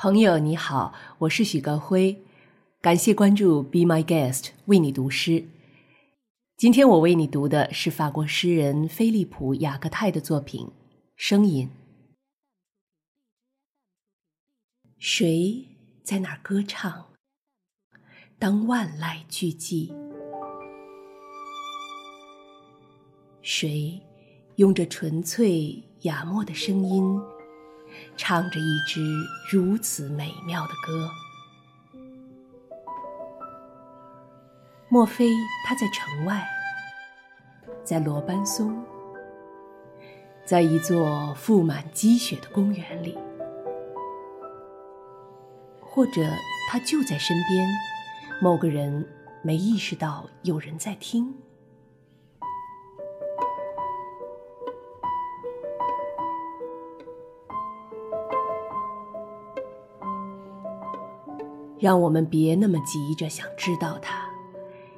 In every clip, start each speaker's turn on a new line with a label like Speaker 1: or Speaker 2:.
Speaker 1: 朋友你好，我是许高辉，感谢关注 Be My Guest 为你读诗。今天我为你读的是法国诗人菲利普·雅克泰的作品《声音》。谁在那儿歌唱？当万籁俱寂，谁用着纯粹雅默的声音？唱着一支如此美妙的歌，莫非他在城外，在罗班松，在一座覆满积雪的公园里，或者他就在身边，某个人没意识到有人在听？让我们别那么急着想知道它，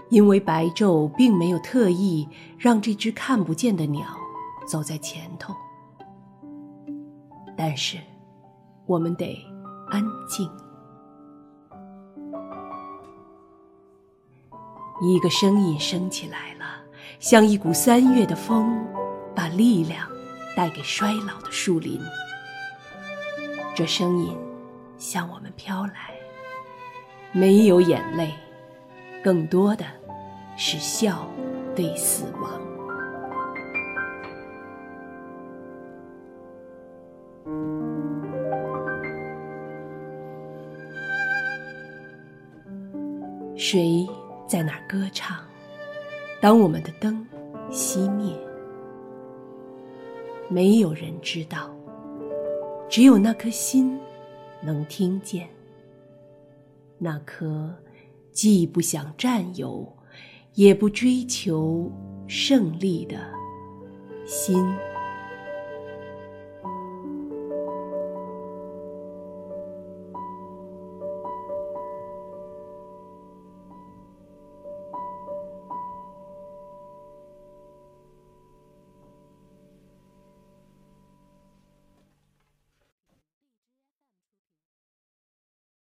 Speaker 1: 因为白昼并没有特意让这只看不见的鸟走在前头。但是，我们得安静。一个声音升起来了，像一股三月的风，把力量带给衰老的树林。这声音向我们飘来。没有眼泪，更多的是笑对死亡。谁在那儿歌唱？当我们的灯熄灭，没有人知道，只有那颗心能听见。那颗既不想占有，也不追求胜利的心。